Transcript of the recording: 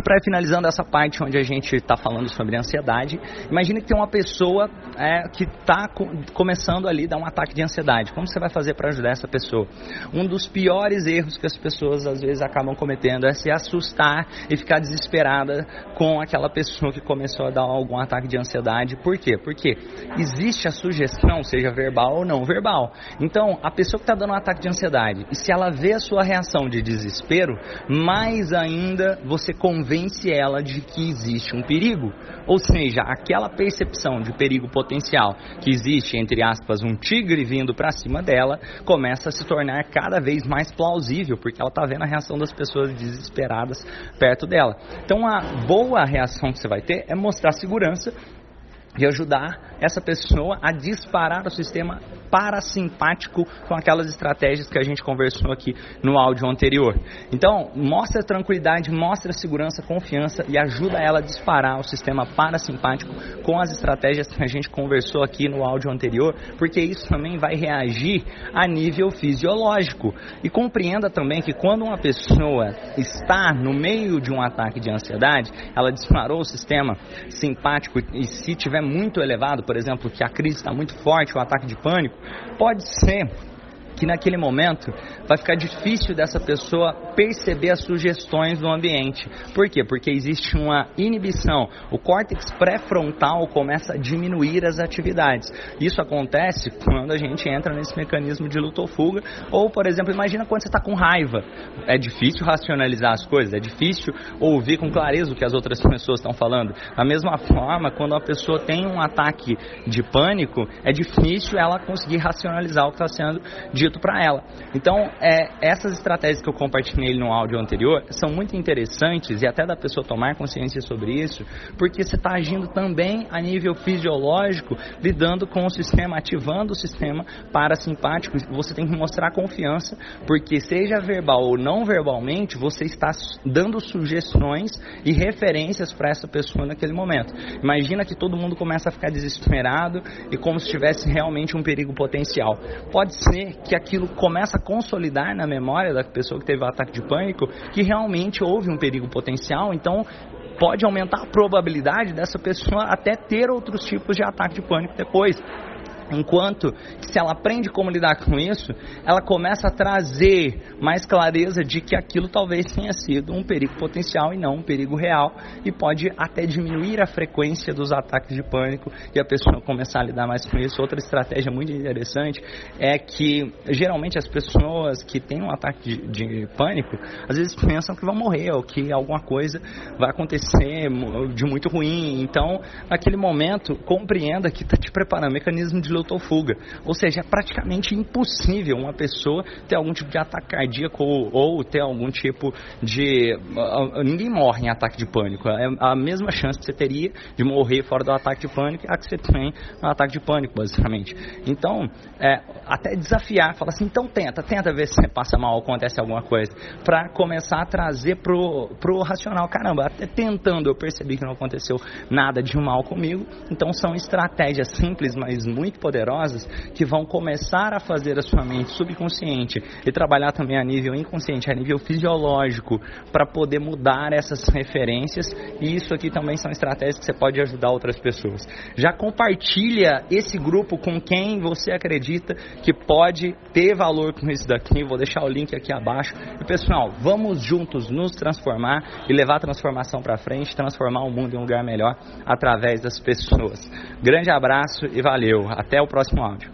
E para finalizando essa parte onde a gente está falando sobre ansiedade, imagine que tem uma pessoa é, que está co começando ali a dar um ataque de ansiedade. Como você vai fazer para ajudar essa pessoa? Um dos piores erros que as pessoas às vezes acabam cometendo é se assustar e ficar desesperada com aquela pessoa que começou a dar algum ataque de ansiedade. Por quê? Porque existe a sugestão, seja verbal ou não verbal. Então, a pessoa que está dando um ataque de ansiedade, e se ela vê a sua reação de desespero, mais ainda você convence ela de que existe um perigo. Ou seja, aquela percepção de perigo potencial que existe, entre aspas, um tigre vindo para cima dela, começa a se tornar cada vez mais plausível, porque ela está vendo a reação das pessoas desesperadas perto dela. Então, a boa reação que você vai ter é mostrar segurança e ajudar essa pessoa a disparar o sistema parasimpático com aquelas estratégias que a gente conversou aqui no áudio anterior. Então, mostra tranquilidade, mostra segurança, confiança e ajuda ela a disparar o sistema parasimpático com as estratégias que a gente conversou aqui no áudio anterior, porque isso também vai reagir a nível fisiológico. E compreenda também que quando uma pessoa está no meio de um ataque de ansiedade, ela disparou o sistema simpático e se tiver muito elevado, por exemplo, que a crise está muito forte, o ataque de pânico, pode ser que naquele momento vai ficar difícil dessa pessoa perceber as sugestões do ambiente. Por quê? Porque existe uma inibição. O córtex pré-frontal começa a diminuir as atividades. Isso acontece quando a gente entra nesse mecanismo de luta ou fuga. Ou, por exemplo, imagina quando você está com raiva. É difícil racionalizar as coisas, é difícil ouvir com clareza o que as outras pessoas estão falando. Da mesma forma, quando a pessoa tem um ataque de pânico, é difícil ela conseguir racionalizar o que está sendo dito dito para ela. Então, é, essas estratégias que eu compartilhei no áudio anterior são muito interessantes e até da pessoa tomar consciência sobre isso, porque você está agindo também a nível fisiológico, lidando com o sistema, ativando o sistema parasimpático. Você tem que mostrar confiança, porque seja verbal ou não verbalmente, você está dando sugestões e referências para essa pessoa naquele momento. Imagina que todo mundo começa a ficar desesperado e como se tivesse realmente um perigo potencial. Pode ser que aquilo começa a consolidar na memória da pessoa que teve o ataque de pânico que realmente houve um perigo potencial, então pode aumentar a probabilidade dessa pessoa até ter outros tipos de ataque de pânico depois. Enquanto se ela aprende como lidar com isso, ela começa a trazer mais clareza de que aquilo talvez tenha sido um perigo potencial e não um perigo real e pode até diminuir a frequência dos ataques de pânico e a pessoa começar a lidar mais com isso. Outra estratégia muito interessante é que geralmente as pessoas que têm um ataque de, de pânico às vezes pensam que vão morrer ou que alguma coisa vai acontecer de muito ruim. Então, naquele momento, compreenda que está te preparando mecanismo de ou fuga. Ou seja, é praticamente impossível uma pessoa ter algum tipo de ataque cardíaco ou, ou ter algum tipo de. Uh, ninguém morre em ataque de pânico. É a mesma chance que você teria de morrer fora do ataque de pânico é a que você tem no ataque de pânico, basicamente. Então, é, até desafiar, falar assim, então tenta, tenta ver se você passa mal acontece alguma coisa, para começar a trazer pro, pro racional. Caramba, até tentando eu percebi que não aconteceu nada de mal comigo. Então, são estratégias simples, mas muito poderosas poderosas que vão começar a fazer a sua mente subconsciente e trabalhar também a nível inconsciente, a nível fisiológico, para poder mudar essas referências. E isso aqui também são estratégias que você pode ajudar outras pessoas. Já compartilha esse grupo com quem você acredita que pode ter valor com isso daqui. Vou deixar o link aqui abaixo. E pessoal, vamos juntos nos transformar e levar a transformação para frente, transformar o mundo em um lugar melhor através das pessoas. Grande abraço e valeu. Até o próximo áudio.